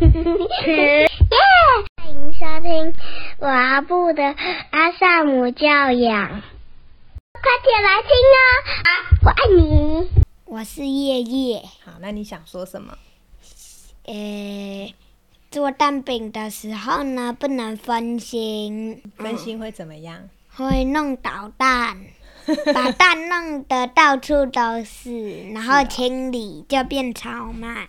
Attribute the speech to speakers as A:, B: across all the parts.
A: 耶！欢迎收听我阿布的阿萨姆教养，快点来听哦！啊，我爱你。我是叶叶。
B: 好，那你想说什么？
A: 呃，做蛋饼的时候呢，不能分心。
B: 分心会怎么样？
A: 会弄倒蛋，把蛋弄得到处都是，然后清理就变超慢。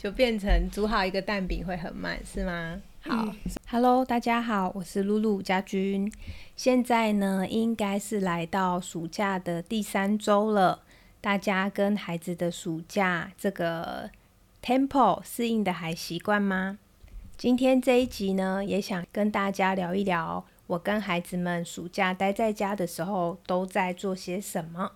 B: 就变成煮好一个蛋饼会很慢，是吗？好，Hello，大家好，我是露露家君。现在呢，应该是来到暑假的第三周了。大家跟孩子的暑假这个 tempo 适应的还习惯吗？今天这一集呢，也想跟大家聊一聊，我跟孩子们暑假待在家的时候都在做些什么。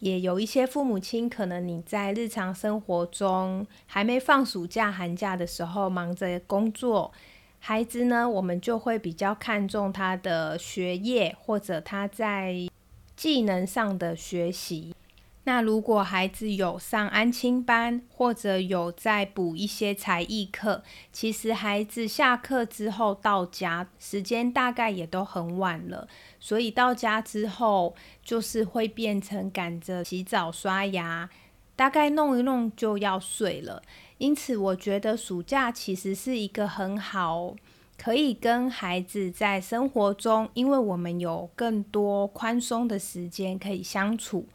B: 也有一些父母亲，可能你在日常生活中还没放暑假、寒假的时候，忙着工作，孩子呢，我们就会比较看重他的学业或者他在技能上的学习。那如果孩子有上安亲班，或者有在补一些才艺课，其实孩子下课之后到家时间大概也都很晚了，所以到家之后就是会变成赶着洗澡刷牙，大概弄一弄就要睡了。因此，我觉得暑假其实是一个很好可以跟孩子在生活中，因为我们有更多宽松的时间可以相处。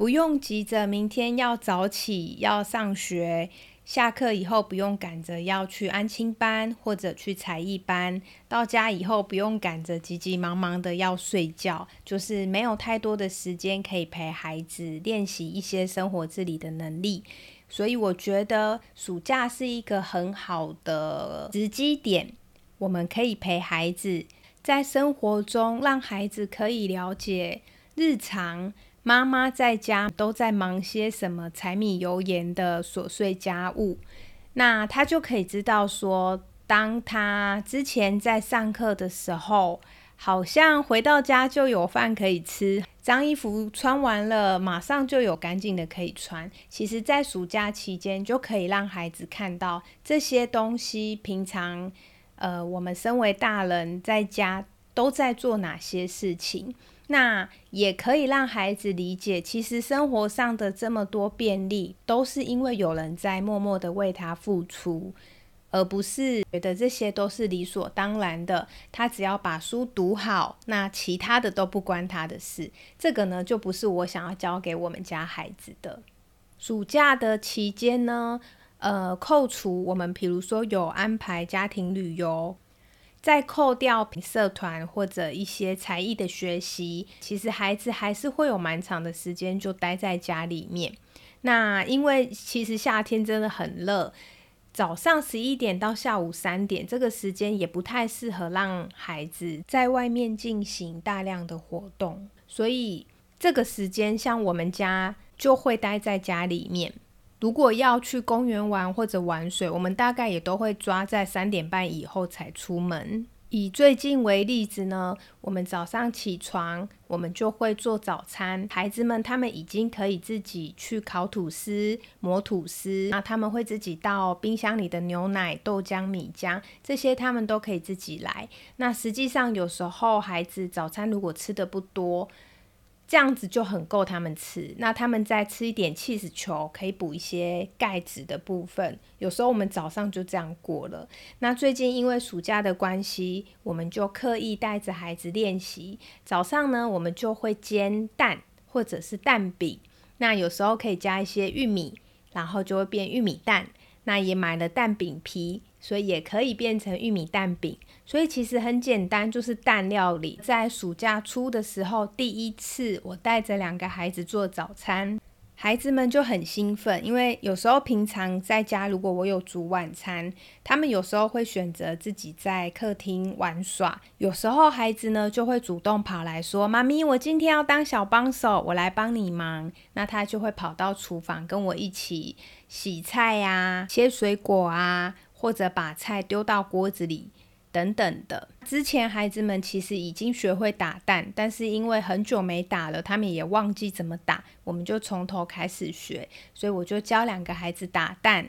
B: 不用急着明天要早起要上学，下课以后不用赶着要去安亲班或者去才艺班，到家以后不用赶着急急忙忙的要睡觉，就是没有太多的时间可以陪孩子练习一些生活自理的能力。所以我觉得暑假是一个很好的时机点，我们可以陪孩子在生活中，让孩子可以了解日常。妈妈在家都在忙些什么柴米油盐的琐碎家务，那他就可以知道说，当他之前在上课的时候，好像回到家就有饭可以吃，脏衣服穿完了马上就有干净的可以穿。其实，在暑假期间就可以让孩子看到这些东西，平常呃，我们身为大人在家都在做哪些事情。那也可以让孩子理解，其实生活上的这么多便利，都是因为有人在默默的为他付出，而不是觉得这些都是理所当然的。他只要把书读好，那其他的都不关他的事。这个呢，就不是我想要教给我们家孩子的。暑假的期间呢，呃，扣除我们，比如说有安排家庭旅游。再扣掉社团或者一些才艺的学习，其实孩子还是会有蛮长的时间就待在家里面。那因为其实夏天真的很热，早上十一点到下午三点这个时间也不太适合让孩子在外面进行大量的活动，所以这个时间像我们家就会待在家里面。如果要去公园玩或者玩水，我们大概也都会抓在三点半以后才出门。以最近为例子呢，我们早上起床，我们就会做早餐。孩子们他们已经可以自己去烤吐司、磨吐司，那他们会自己倒冰箱里的牛奶、豆浆、米浆，这些他们都可以自己来。那实际上有时候孩子早餐如果吃的不多，这样子就很够他们吃。那他们再吃一点 cheese 球，可以补一些钙质的部分。有时候我们早上就这样过了。那最近因为暑假的关系，我们就刻意带着孩子练习。早上呢，我们就会煎蛋或者是蛋饼。那有时候可以加一些玉米，然后就会变玉米蛋。那也买了蛋饼皮。所以也可以变成玉米蛋饼，所以其实很简单，就是蛋料理。在暑假初的时候，第一次我带着两个孩子做早餐，孩子们就很兴奋，因为有时候平常在家，如果我有煮晚餐，他们有时候会选择自己在客厅玩耍，有时候孩子呢就会主动跑来说：“妈咪，我今天要当小帮手，我来帮你忙。”那他就会跑到厨房跟我一起洗菜呀、切水果啊。或者把菜丢到锅子里等等的。之前孩子们其实已经学会打蛋，但是因为很久没打了，他们也忘记怎么打，我们就从头开始学。所以我就教两个孩子打蛋。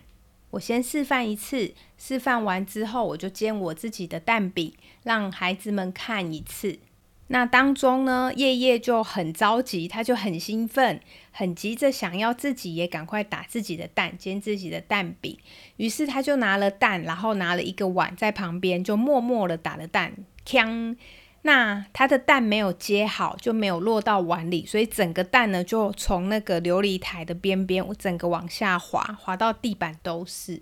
B: 我先示范一次，示范完之后，我就煎我自己的蛋饼，让孩子们看一次。那当中呢，叶叶就很着急，他就很兴奋，很急着想要自己也赶快打自己的蛋，煎自己的蛋饼。于是他就拿了蛋，然后拿了一个碗在旁边，就默默的打了蛋。锵！那他的蛋没有接好，就没有落到碗里，所以整个蛋呢就从那个琉璃台的边边，我整个往下滑，滑到地板都是。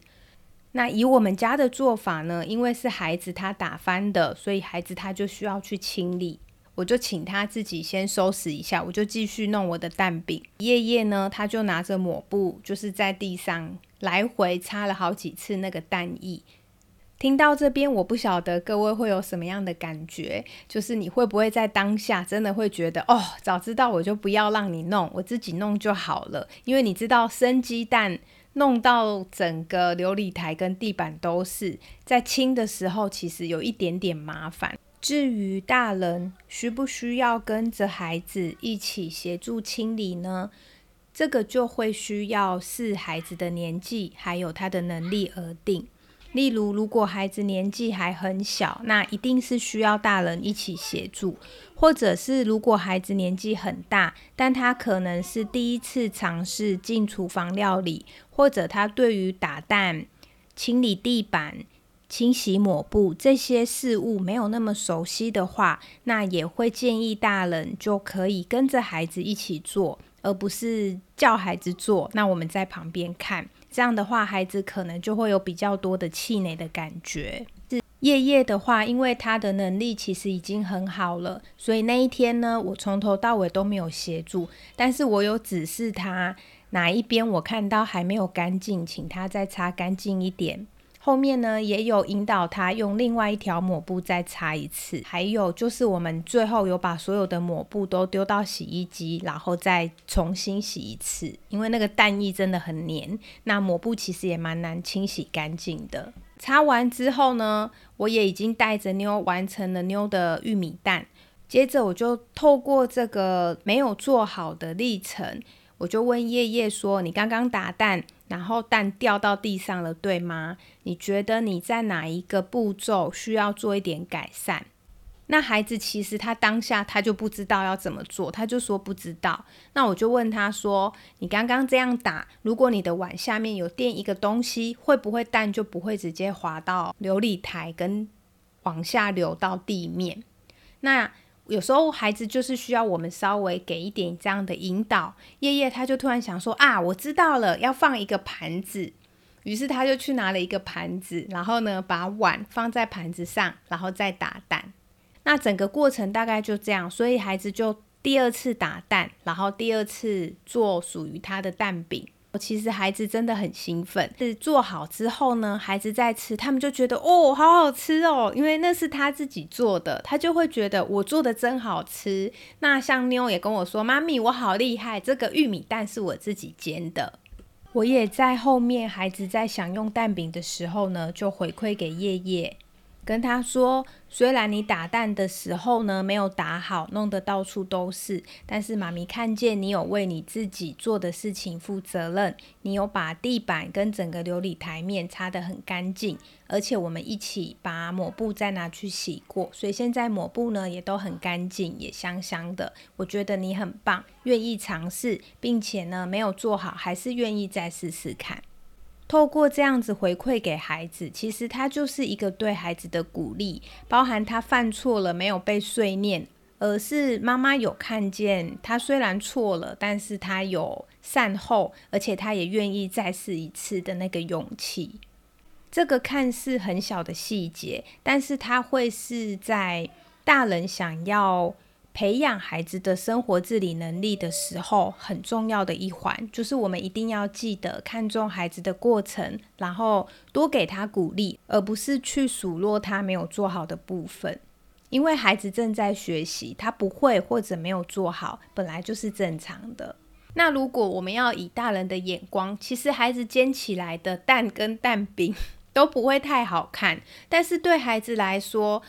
B: 那以我们家的做法呢，因为是孩子他打翻的，所以孩子他就需要去清理。我就请他自己先收拾一下，我就继续弄我的蛋饼。夜夜呢，他就拿着抹布，就是在地上来回擦了好几次那个蛋液。听到这边，我不晓得各位会有什么样的感觉，就是你会不会在当下真的会觉得，哦，早知道我就不要让你弄，我自己弄就好了。因为你知道生鸡蛋弄到整个琉璃台跟地板都是，在清的时候其实有一点点麻烦。至于大人需不需要跟着孩子一起协助清理呢？这个就会需要视孩子的年纪还有他的能力而定。例如，如果孩子年纪还很小，那一定是需要大人一起协助；或者是如果孩子年纪很大，但他可能是第一次尝试进厨房料理，或者他对于打蛋、清理地板。清洗抹布这些事物没有那么熟悉的话，那也会建议大人就可以跟着孩子一起做，而不是叫孩子做。那我们在旁边看，这样的话，孩子可能就会有比较多的气馁的感觉。是夜夜的话，因为他的能力其实已经很好了，所以那一天呢，我从头到尾都没有协助，但是我有指示他哪一边我看到还没有干净，请他再擦干净一点。后面呢，也有引导他用另外一条抹布再擦一次，还有就是我们最后有把所有的抹布都丢到洗衣机，然后再重新洗一次，因为那个蛋液真的很黏，那抹布其实也蛮难清洗干净的。擦完之后呢，我也已经带着妞完成了妞的玉米蛋，接着我就透过这个没有做好的历程，我就问叶叶说：“你刚刚打蛋？”然后蛋掉到地上了，对吗？你觉得你在哪一个步骤需要做一点改善？那孩子其实他当下他就不知道要怎么做，他就说不知道。那我就问他说：“你刚刚这样打，如果你的碗下面有垫一个东西，会不会蛋就不会直接滑到琉璃台跟往下流到地面？”那有时候孩子就是需要我们稍微给一点这样的引导。叶叶他就突然想说啊，我知道了，要放一个盘子。于是他就去拿了一个盘子，然后呢把碗放在盘子上，然后再打蛋。那整个过程大概就这样，所以孩子就第二次打蛋，然后第二次做属于他的蛋饼。其实孩子真的很兴奋，是做好之后呢，孩子在吃，他们就觉得哦，好好吃哦，因为那是他自己做的，他就会觉得我做的真好吃。那像妞也跟我说，妈咪，我好厉害，这个玉米蛋是我自己煎的。我也在后面，孩子在享用蛋饼的时候呢，就回馈给叶叶。跟他说，虽然你打蛋的时候呢没有打好，弄得到处都是，但是妈咪看见你有为你自己做的事情负责任，你有把地板跟整个琉璃台面擦得很干净，而且我们一起把抹布再拿去洗过，所以现在抹布呢也都很干净，也香香的。我觉得你很棒，愿意尝试，并且呢没有做好，还是愿意再试试看。透过这样子回馈给孩子，其实他就是一个对孩子的鼓励，包含他犯错了没有被碎念，而是妈妈有看见他虽然错了，但是他有善后，而且他也愿意再试一次的那个勇气。这个看似很小的细节，但是他会是在大人想要。培养孩子的生活自理能力的时候，很重要的一环就是我们一定要记得看重孩子的过程，然后多给他鼓励，而不是去数落他没有做好的部分。因为孩子正在学习，他不会或者没有做好，本来就是正常的。那如果我们要以大人的眼光，其实孩子煎起来的蛋跟蛋饼 都不会太好看，但是对孩子来说，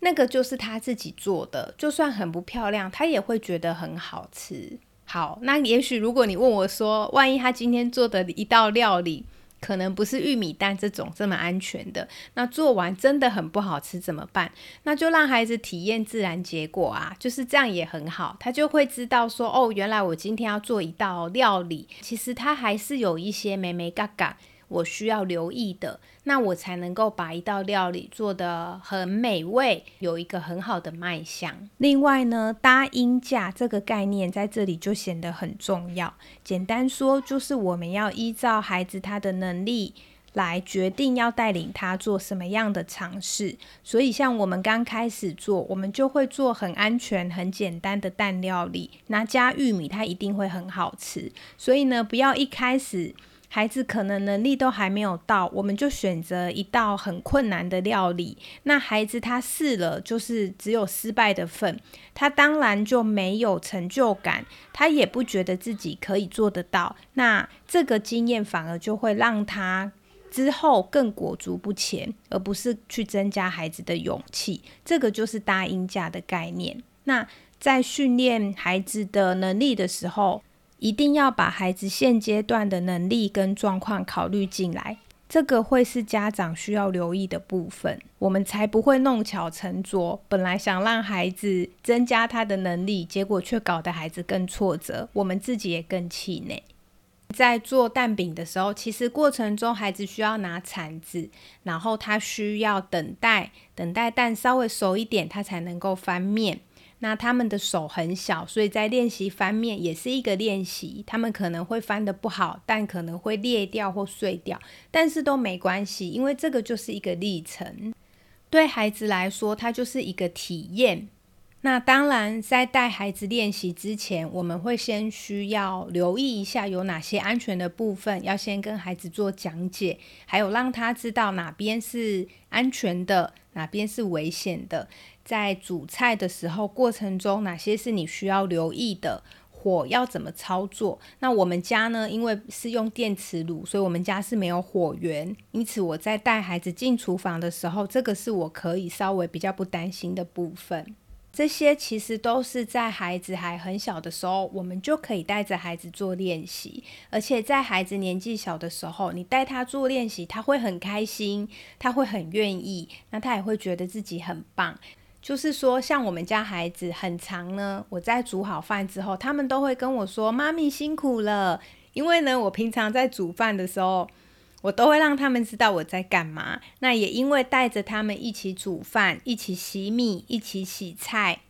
B: 那个就是他自己做的，就算很不漂亮，他也会觉得很好吃。好，那也许如果你问我说，万一他今天做的一道料理可能不是玉米蛋这种这么安全的。那做完真的很不好吃怎么办？那就让孩子体验自然结果啊，就是这样也很好。他就会知道说，哦，原来我今天要做一道料理，其实他还是有一些美美嘎嘎。我需要留意的，那我才能够把一道料理做得很美味，有一个很好的卖相。另外呢，搭音架这个概念在这里就显得很重要。简单说，就是我们要依照孩子他的能力来决定要带领他做什么样的尝试。所以，像我们刚开始做，我们就会做很安全、很简单的蛋料理，那加玉米，它一定会很好吃。所以呢，不要一开始。孩子可能能力都还没有到，我们就选择一道很困难的料理。那孩子他试了，就是只有失败的份，他当然就没有成就感，他也不觉得自己可以做得到。那这个经验反而就会让他之后更裹足不前，而不是去增加孩子的勇气。这个就是搭音架的概念。那在训练孩子的能力的时候。一定要把孩子现阶段的能力跟状况考虑进来，这个会是家长需要留意的部分，我们才不会弄巧成拙。本来想让孩子增加他的能力，结果却搞得孩子更挫折，我们自己也更气馁。在做蛋饼的时候，其实过程中孩子需要拿铲子，然后他需要等待，等待蛋稍微熟一点，他才能够翻面。那他们的手很小，所以在练习翻面也是一个练习。他们可能会翻的不好，但可能会裂掉或碎掉，但是都没关系，因为这个就是一个历程。对孩子来说，它就是一个体验。那当然，在带孩子练习之前，我们会先需要留意一下有哪些安全的部分，要先跟孩子做讲解，还有让他知道哪边是安全的，哪边是危险的。在煮菜的时候，过程中哪些是你需要留意的？火要怎么操作？那我们家呢？因为是用电磁炉，所以我们家是没有火源，因此我在带孩子进厨房的时候，这个是我可以稍微比较不担心的部分。这些其实都是在孩子还很小的时候，我们就可以带着孩子做练习，而且在孩子年纪小的时候，你带他做练习，他会很开心，他会很愿意，那他也会觉得自己很棒。就是说，像我们家孩子很长呢，我在煮好饭之后，他们都会跟我说：“妈咪辛苦了。”因为呢，我平常在煮饭的时候，我都会让他们知道我在干嘛。那也因为带着他们一起煮饭、一起洗米、一起洗菜，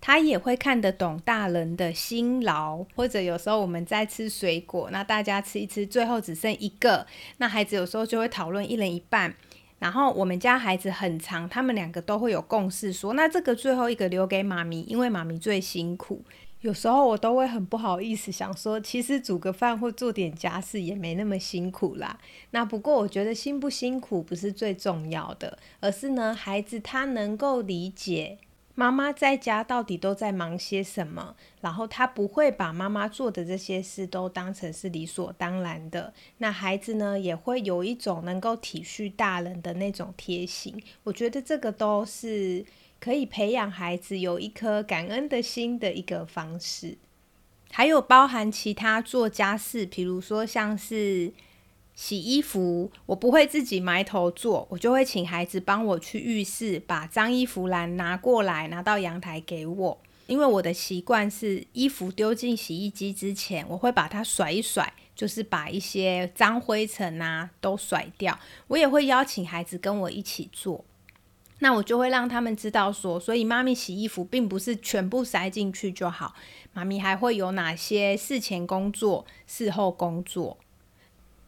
B: 他也会看得懂大人的辛劳。或者有时候我们在吃水果，那大家吃一吃，最后只剩一个，那孩子有时候就会讨论一人一半。然后我们家孩子很长，他们两个都会有共识，说那这个最后一个留给妈咪，因为妈咪最辛苦。有时候我都会很不好意思，想说其实煮个饭或做点家事也没那么辛苦啦。那不过我觉得辛不辛苦不是最重要的，而是呢孩子他能够理解。妈妈在家到底都在忙些什么？然后他不会把妈妈做的这些事都当成是理所当然的。那孩子呢，也会有一种能够体恤大人的那种贴心。我觉得这个都是可以培养孩子有一颗感恩的心的一个方式。还有包含其他做家事，比如说像是。洗衣服，我不会自己埋头做，我就会请孩子帮我去浴室把脏衣服篮拿过来，拿到阳台给我。因为我的习惯是，衣服丢进洗衣机之前，我会把它甩一甩，就是把一些脏灰尘啊都甩掉。我也会邀请孩子跟我一起做，那我就会让他们知道说，所以妈咪洗衣服并不是全部塞进去就好，妈咪还会有哪些事前工作、事后工作。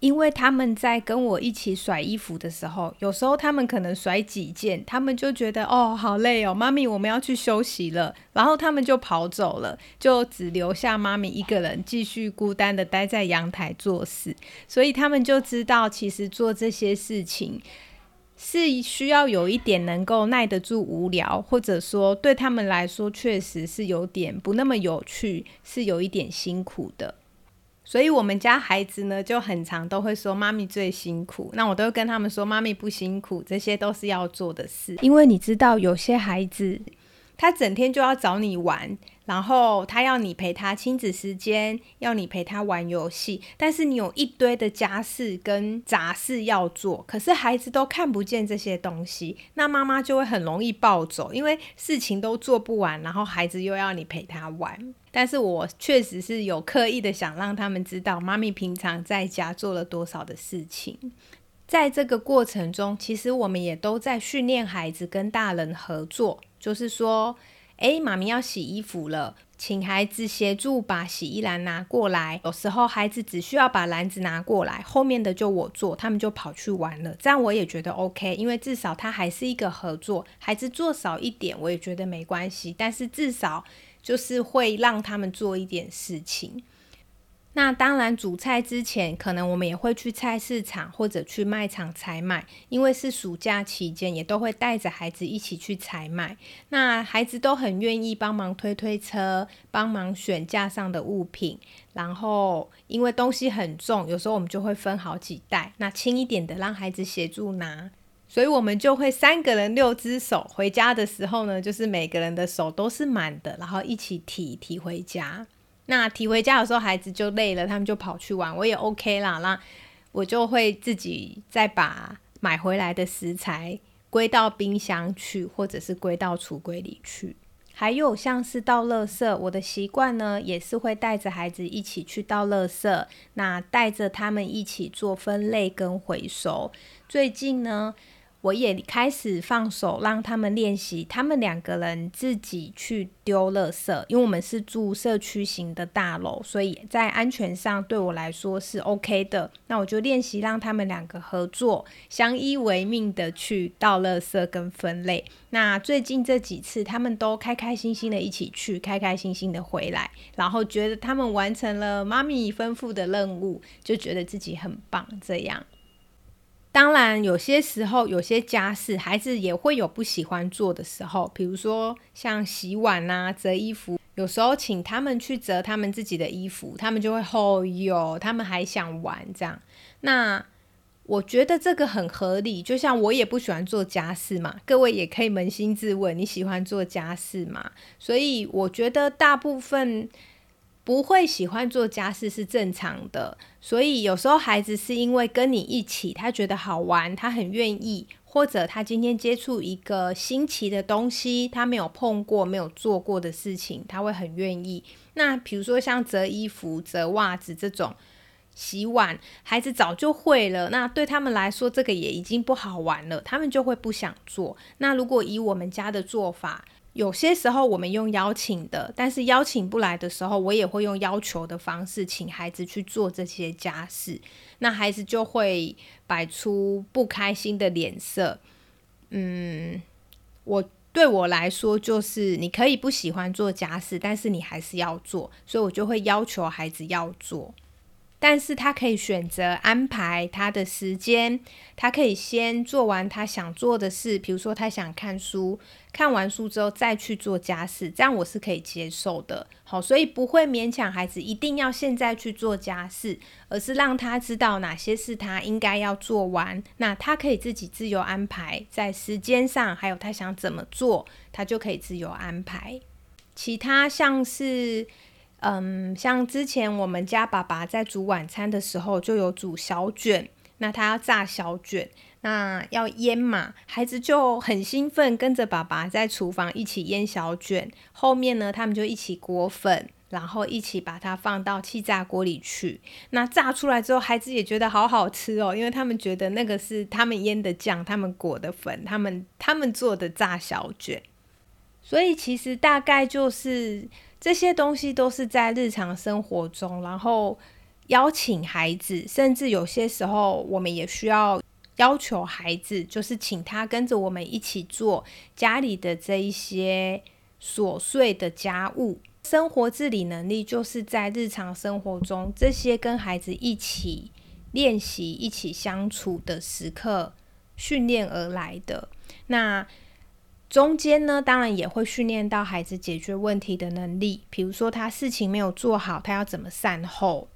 B: 因为他们在跟我一起甩衣服的时候，有时候他们可能甩几件，他们就觉得哦好累哦，妈咪我们要去休息了，然后他们就跑走了，就只留下妈咪一个人继续孤单的待在阳台做事。所以他们就知道，其实做这些事情是需要有一点能够耐得住无聊，或者说对他们来说确实是有点不那么有趣，是有一点辛苦的。所以，我们家孩子呢，就很常都会说妈咪最辛苦。那我都会跟他们说，妈咪不辛苦，这些都是要做的事。因为你知道，有些孩子他整天就要找你玩，然后他要你陪他亲子时间，要你陪他玩游戏，但是你有一堆的家事跟杂事要做，可是孩子都看不见这些东西，那妈妈就会很容易暴走，因为事情都做不完，然后孩子又要你陪他玩。但是我确实是有刻意的想让他们知道，妈咪平常在家做了多少的事情。在这个过程中，其实我们也都在训练孩子跟大人合作。就是说，诶，妈咪要洗衣服了，请孩子协助把洗衣篮拿过来。有时候孩子只需要把篮子拿过来，后面的就我做，他们就跑去玩了。这样我也觉得 OK，因为至少他还是一个合作。孩子做少一点，我也觉得没关系，但是至少就是会让他们做一点事情。那当然，煮菜之前，可能我们也会去菜市场或者去卖场采买，因为是暑假期间，也都会带着孩子一起去采买。那孩子都很愿意帮忙推推车，帮忙选架上的物品。然后，因为东西很重，有时候我们就会分好几袋，那轻一点的让孩子协助拿，所以我们就会三个人六只手。回家的时候呢，就是每个人的手都是满的，然后一起提提回家。那提回家的时候，孩子就累了，他们就跑去玩，我也 OK 啦。那我就会自己再把买回来的食材归到冰箱去，或者是归到橱柜里去。还有像是倒垃圾，我的习惯呢，也是会带着孩子一起去倒垃圾，那带着他们一起做分类跟回收。最近呢。我也开始放手让他们练习，他们两个人自己去丢垃圾。因为我们是住社区型的大楼，所以在安全上对我来说是 OK 的。那我就练习让他们两个合作，相依为命的去倒垃圾跟分类。那最近这几次，他们都开开心心的一起去，开开心心的回来，然后觉得他们完成了妈咪吩咐的任务，就觉得自己很棒。这样。当然，有些时候有些家事，孩子也会有不喜欢做的时候，比如说像洗碗啊、折衣服。有时候请他们去折他们自己的衣服，他们就会吼哟，他们还想玩这样。那我觉得这个很合理，就像我也不喜欢做家事嘛，各位也可以扪心自问，你喜欢做家事吗？所以我觉得大部分。不会喜欢做家事是正常的，所以有时候孩子是因为跟你一起，他觉得好玩，他很愿意，或者他今天接触一个新奇的东西，他没有碰过、没有做过的事情，他会很愿意。那比如说像折衣服、折袜子这种，洗碗，孩子早就会了，那对他们来说，这个也已经不好玩了，他们就会不想做。那如果以我们家的做法，有些时候我们用邀请的，但是邀请不来的时候，我也会用要求的方式，请孩子去做这些家事。那孩子就会摆出不开心的脸色。嗯，我对我来说就是你可以不喜欢做家事，但是你还是要做，所以我就会要求孩子要做。但是他可以选择安排他的时间，他可以先做完他想做的事，比如说他想看书，看完书之后再去做家事，这样我是可以接受的。好，所以不会勉强孩子一定要现在去做家事，而是让他知道哪些是他应该要做完，那他可以自己自由安排在时间上，还有他想怎么做，他就可以自由安排。其他像是。嗯，像之前我们家爸爸在煮晚餐的时候，就有煮小卷，那他要炸小卷，那要腌嘛，孩子就很兴奋，跟着爸爸在厨房一起腌小卷。后面呢，他们就一起裹粉，然后一起把它放到气炸锅里去。那炸出来之后，孩子也觉得好好吃哦，因为他们觉得那个是他们腌的酱，他们裹的粉，他们他们做的炸小卷。所以其实大概就是。这些东西都是在日常生活中，然后邀请孩子，甚至有些时候我们也需要要求孩子，就是请他跟着我们一起做家里的这一些琐碎的家务。生活自理能力就是在日常生活中这些跟孩子一起练习、一起相处的时刻训练而来的。那。中间呢，当然也会训练到孩子解决问题的能力。比如说，他事情没有做好，他要怎么善后？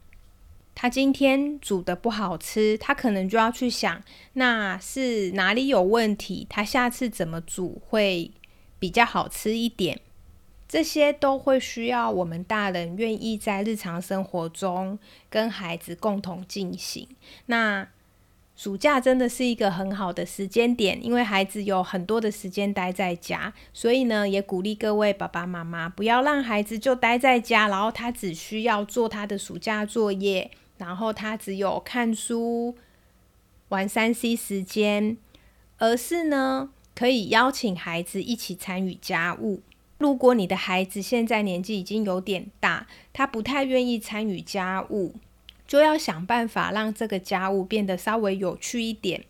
B: 他今天煮的不好吃，他可能就要去想，那是哪里有问题？他下次怎么煮会比较好吃一点。这些都会需要我们大人愿意在日常生活中跟孩子共同进行。那暑假真的是一个很好的时间点，因为孩子有很多的时间待在家，所以呢，也鼓励各位爸爸妈妈不要让孩子就待在家，然后他只需要做他的暑假作业，然后他只有看书、玩三 C 时间，而是呢，可以邀请孩子一起参与家务。如果你的孩子现在年纪已经有点大，他不太愿意参与家务，就要想办法让这个家务变得稍微有趣一点，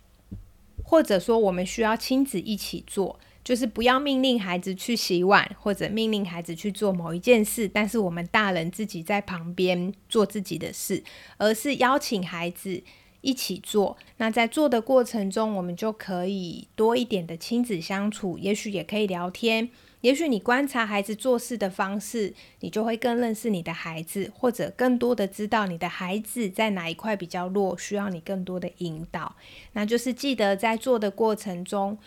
B: 或者说我们需要亲子一起做，就是不要命令孩子去洗碗，或者命令孩子去做某一件事，但是我们大人自己在旁边做自己的事，而是邀请孩子一起做。那在做的过程中，我们就可以多一点的亲子相处，也许也可以聊天。也许你观察孩子做事的方式，你就会更认识你的孩子，或者更多的知道你的孩子在哪一块比较弱，需要你更多的引导。那就是记得在做的过程中，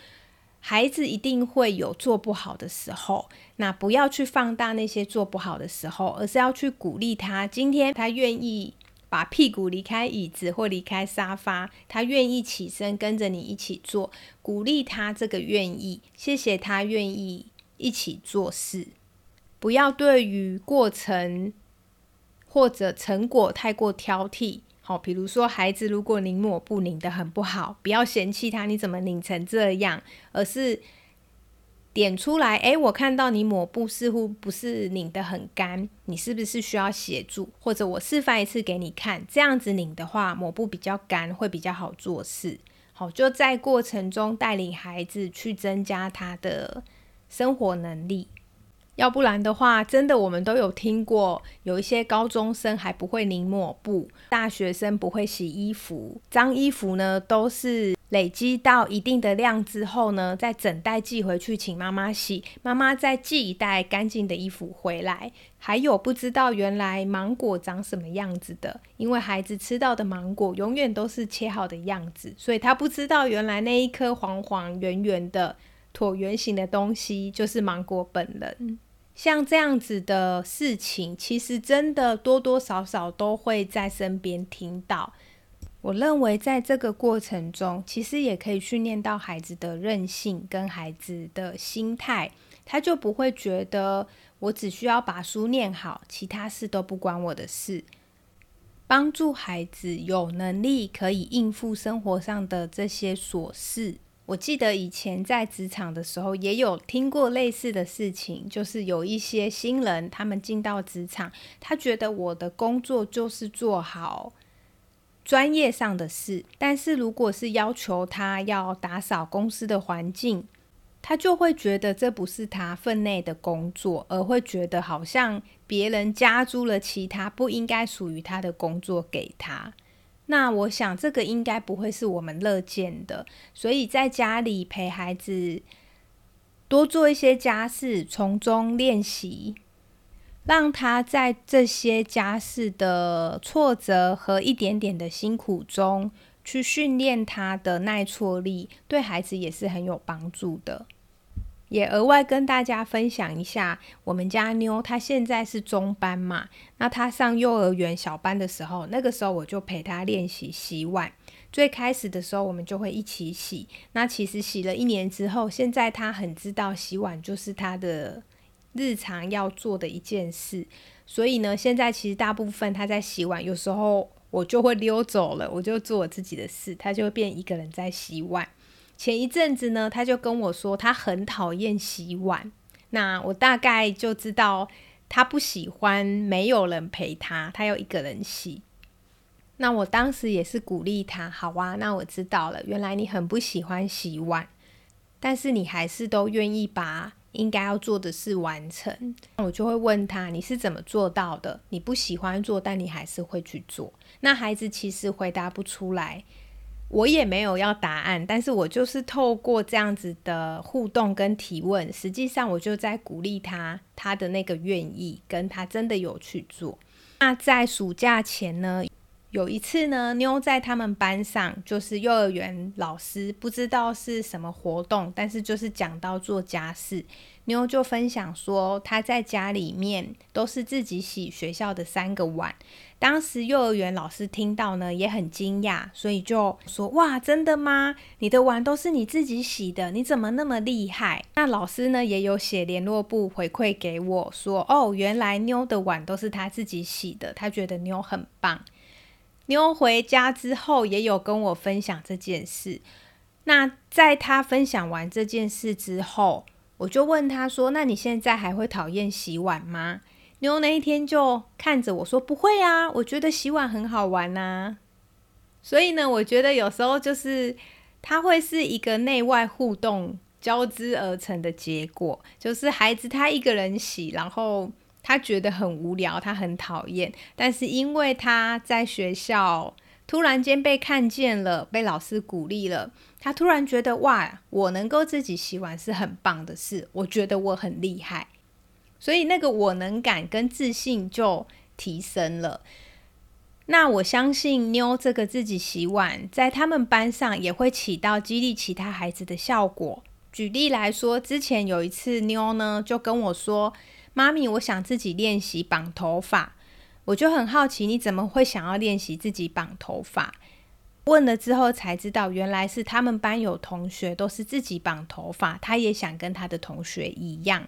B: 孩子一定会有做不好的时候，那不要去放大那些做不好的时候，而是要去鼓励他。今天他愿意把屁股离开椅子或离开沙发，他愿意起身跟着你一起做，鼓励他这个愿意，谢谢他愿意。一起做事，不要对于过程或者成果太过挑剔。好，比如说孩子如果拧抹布拧得很不好，不要嫌弃他，你怎么拧成这样？而是点出来，诶，我看到你抹布似乎不是拧得很干，你是不是需要协助？或者我示范一次给你看，这样子拧的话，抹布比较干，会比较好做事。好，就在过程中带领孩子去增加他的。生活能力，要不然的话，真的我们都有听过，有一些高中生还不会拧抹布，大学生不会洗衣服，脏衣服呢都是累积到一定的量之后呢，再整袋寄回去请妈妈洗，妈妈再寄一袋干净的衣服回来。还有不知道原来芒果长什么样子的，因为孩子吃到的芒果永远都是切好的样子，所以他不知道原来那一颗黄黄圆圆的。椭圆形的东西就是芒果本人，像这样子的事情，其实真的多多少少都会在身边听到。我认为在这个过程中，其实也可以训练到孩子的韧性跟孩子的心态，他就不会觉得我只需要把书念好，其他事都不关我的事。帮助孩子有能力可以应付生活上的这些琐事。我记得以前在职场的时候，也有听过类似的事情，就是有一些新人，他们进到职场，他觉得我的工作就是做好专业上的事，但是如果是要求他要打扫公司的环境，他就会觉得这不是他分内的工作，而会觉得好像别人加租了其他不应该属于他的工作给他。那我想，这个应该不会是我们乐见的，所以在家里陪孩子多做一些家事，从中练习，让他在这些家事的挫折和一点点的辛苦中，去训练他的耐挫力，对孩子也是很有帮助的。也额外跟大家分享一下，我们家妞她现在是中班嘛，那她上幼儿园小班的时候，那个时候我就陪她练习洗碗。最开始的时候，我们就会一起洗。那其实洗了一年之后，现在她很知道洗碗就是她的日常要做的一件事。所以呢，现在其实大部分她在洗碗，有时候我就会溜走了，我就做我自己的事，她就会变一个人在洗碗。前一阵子呢，他就跟我说他很讨厌洗碗，那我大概就知道他不喜欢没有人陪他，他要一个人洗。那我当时也是鼓励他，好啊，那我知道了，原来你很不喜欢洗碗，但是你还是都愿意把应该要做的事完成。我就会问他，你是怎么做到的？你不喜欢做，但你还是会去做。那孩子其实回答不出来。我也没有要答案，但是我就是透过这样子的互动跟提问，实际上我就在鼓励他，他的那个愿意跟他真的有去做。那在暑假前呢，有一次呢，妞在他们班上，就是幼儿园老师不知道是什么活动，但是就是讲到做家事，妞就分享说，她在家里面都是自己洗学校的三个碗。当时幼儿园老师听到呢，也很惊讶，所以就说：“哇，真的吗？你的碗都是你自己洗的？你怎么那么厉害？”那老师呢，也有写联络簿回馈给我说：“哦，原来妞的碗都是她自己洗的，她觉得妞很棒。”妞回家之后也有跟我分享这件事。那在他分享完这件事之后，我就问他说：“那你现在还会讨厌洗碗吗？”妞那一天就看着我说：“不会啊，我觉得洗碗很好玩呐。”所以呢，我觉得有时候就是它会是一个内外互动交织而成的结果，就是孩子他一个人洗，然后。他觉得很无聊，他很讨厌，但是因为他在学校突然间被看见了，被老师鼓励了，他突然觉得哇，我能够自己洗碗是很棒的事，我觉得我很厉害，所以那个我能感跟自信就提升了。那我相信妞这个自己洗碗，在他们班上也会起到激励其他孩子的效果。举例来说，之前有一次妞呢就跟我说。妈咪，我想自己练习绑头发，我就很好奇，你怎么会想要练习自己绑头发？问了之后才知道，原来是他们班有同学都是自己绑头发，他也想跟他的同学一样，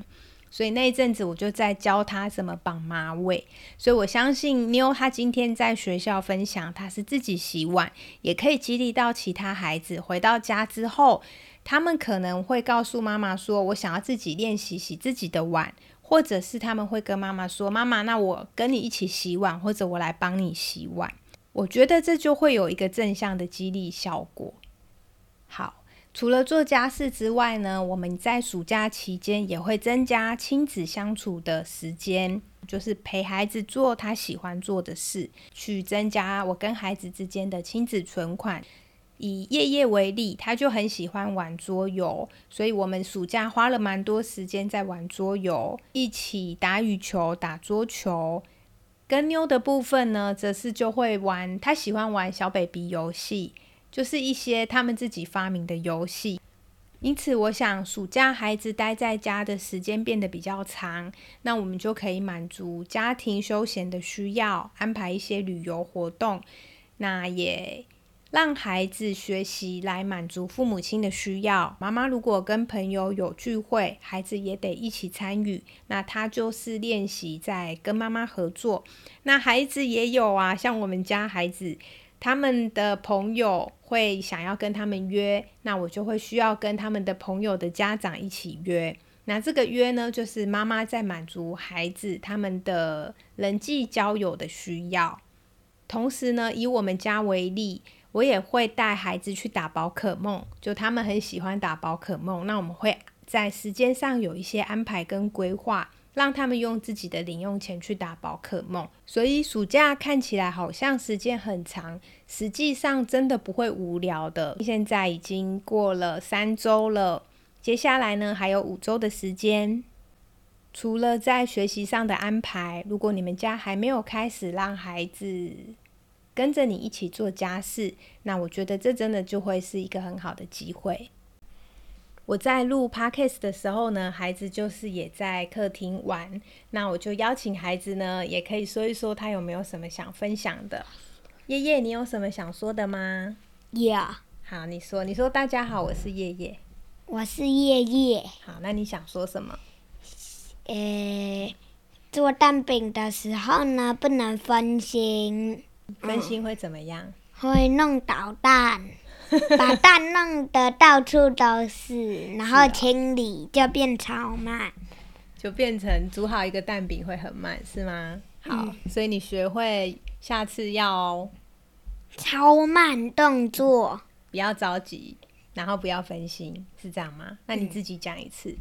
B: 所以那一阵子我就在教他怎么绑马尾。所以我相信妞他今天在学校分享他是自己洗碗，也可以激励到其他孩子。回到家之后，他们可能会告诉妈妈说：“我想要自己练习洗自己的碗。”或者是他们会跟妈妈说：“妈妈，那我跟你一起洗碗，或者我来帮你洗碗。”我觉得这就会有一个正向的激励效果。好，除了做家事之外呢，我们在暑假期间也会增加亲子相处的时间，就是陪孩子做他喜欢做的事，去增加我跟孩子之间的亲子存款。以叶叶为例，他就很喜欢玩桌游，所以我们暑假花了蛮多时间在玩桌游，一起打羽球、打桌球。跟妞的部分呢，则是就会玩，他喜欢玩小 baby 游戏，就是一些他们自己发明的游戏。因此，我想暑假孩子待在家的时间变得比较长，那我们就可以满足家庭休闲的需要，安排一些旅游活动，那也。让孩子学习来满足父母亲的需要。妈妈如果跟朋友有聚会，孩子也得一起参与。那他就是练习在跟妈妈合作。那孩子也有啊，像我们家孩子，他们的朋友会想要跟他们约，那我就会需要跟他们的朋友的家长一起约。那这个约呢，就是妈妈在满足孩子他们的人际交友的需要。同时呢，以我们家为例。我也会带孩子去打宝可梦，就他们很喜欢打宝可梦。那我们会在时间上有一些安排跟规划，让他们用自己的零用钱去打宝可梦。所以暑假看起来好像时间很长，实际上真的不会无聊的。现在已经过了三周了，接下来呢还有五周的时间。除了在学习上的安排，如果你们家还没有开始让孩子。跟着你一起做家事，那我觉得这真的就会是一个很好的机会。我在录 podcast 的时候呢，孩子就是也在客厅玩，那我就邀请孩子呢，也可以说一说他有没有什么想分享的。叶叶，你有什么想说的吗
A: ？？Yeah。
B: 好，你说，你说大家好，我是叶叶，
A: 我是叶叶。
B: 好，那你想说什么？
A: 呃，做蛋饼的时候呢，不能分心。
B: 分心会怎么样？
A: 会弄捣蛋，把蛋弄得到处都是，然后清理就变超慢，
B: 就变成煮好一个蛋饼会很慢，是吗？好，所以你学会下次要
A: 超慢动作，
B: 不要着急，然后不要分心，是这样吗？那你自己讲一次。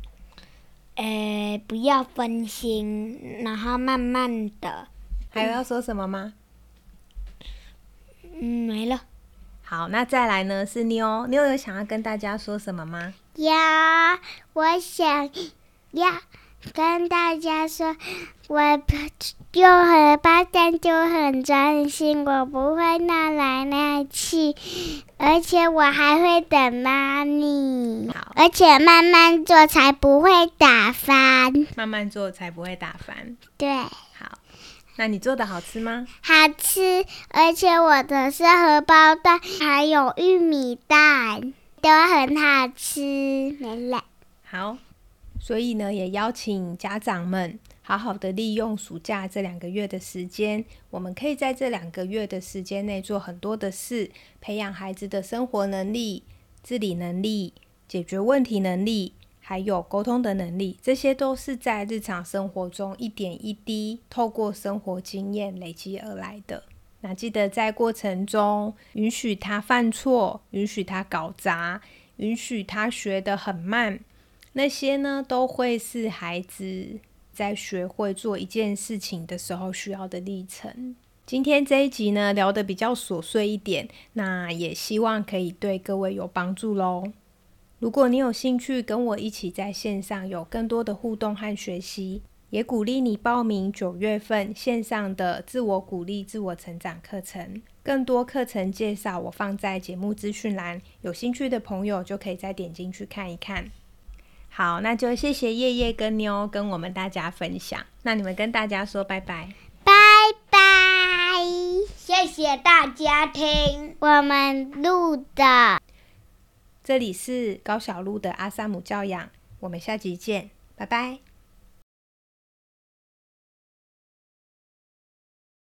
A: 呃，不要分心，然后慢慢的。
B: 还有要说什么吗？
A: 嗯，没了。
B: 好，那再来呢？是妞，妞有想要跟大家说什么吗？
A: 有，我想要跟大家说，我用荷包蛋就很专心，我不会闹来闹去，而且我还会等妈咪。
B: 好，
A: 而且慢慢做才不会打翻。
B: 慢慢做才不会打翻。
A: 对。
B: 好，那你做的好吃吗？
A: 好吃，而且我的是荷包蛋，还有玉米蛋，都很好吃。没了。
B: 好。所以呢，也邀请家长们好好的利用暑假这两个月的时间。我们可以在这两个月的时间内做很多的事，培养孩子的生活能力、自理能力、解决问题能力，还有沟通的能力。这些都是在日常生活中一点一滴透过生活经验累积而来的。那记得在过程中允许他犯错，允许他搞砸，允许他学得很慢。那些呢，都会是孩子在学会做一件事情的时候需要的历程。今天这一集呢，聊得比较琐碎一点，那也希望可以对各位有帮助喽。如果你有兴趣跟我一起在线上有更多的互动和学习，也鼓励你报名九月份线上的自我鼓励、自我成长课程。更多课程介绍我放在节目资讯栏，有兴趣的朋友就可以再点进去看一看。好，那就谢谢叶叶跟妞跟我们大家分享。那你们跟大家说拜拜，
A: 拜拜，谢谢大家听我们录的。
B: 这里是高小璐的阿萨姆教养，我们下集见，拜拜。